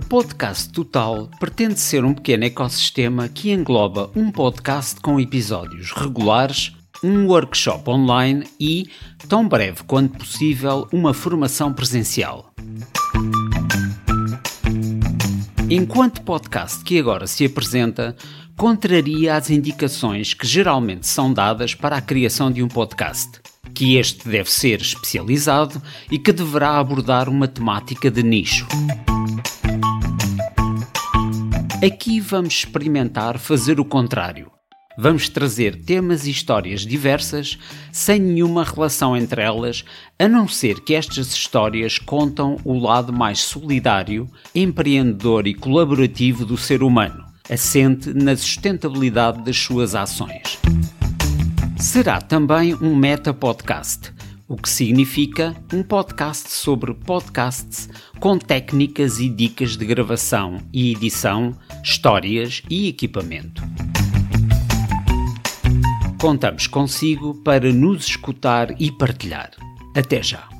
Podcast Total pretende ser um pequeno ecossistema que engloba um podcast com episódios regulares, um workshop online e, tão breve quanto possível, uma formação presencial. Enquanto podcast que agora se apresenta, contraria as indicações que geralmente são dadas para a criação de um podcast, que este deve ser especializado e que deverá abordar uma temática de nicho. Aqui vamos experimentar fazer o contrário. Vamos trazer temas e histórias diversas, sem nenhuma relação entre elas, a não ser que estas histórias contam o lado mais solidário, empreendedor e colaborativo do ser humano, assente na sustentabilidade das suas ações. Será também um meta-podcast o que significa um podcast sobre podcasts com técnicas e dicas de gravação e edição, histórias e equipamento. Contamos consigo para nos escutar e partilhar. Até já!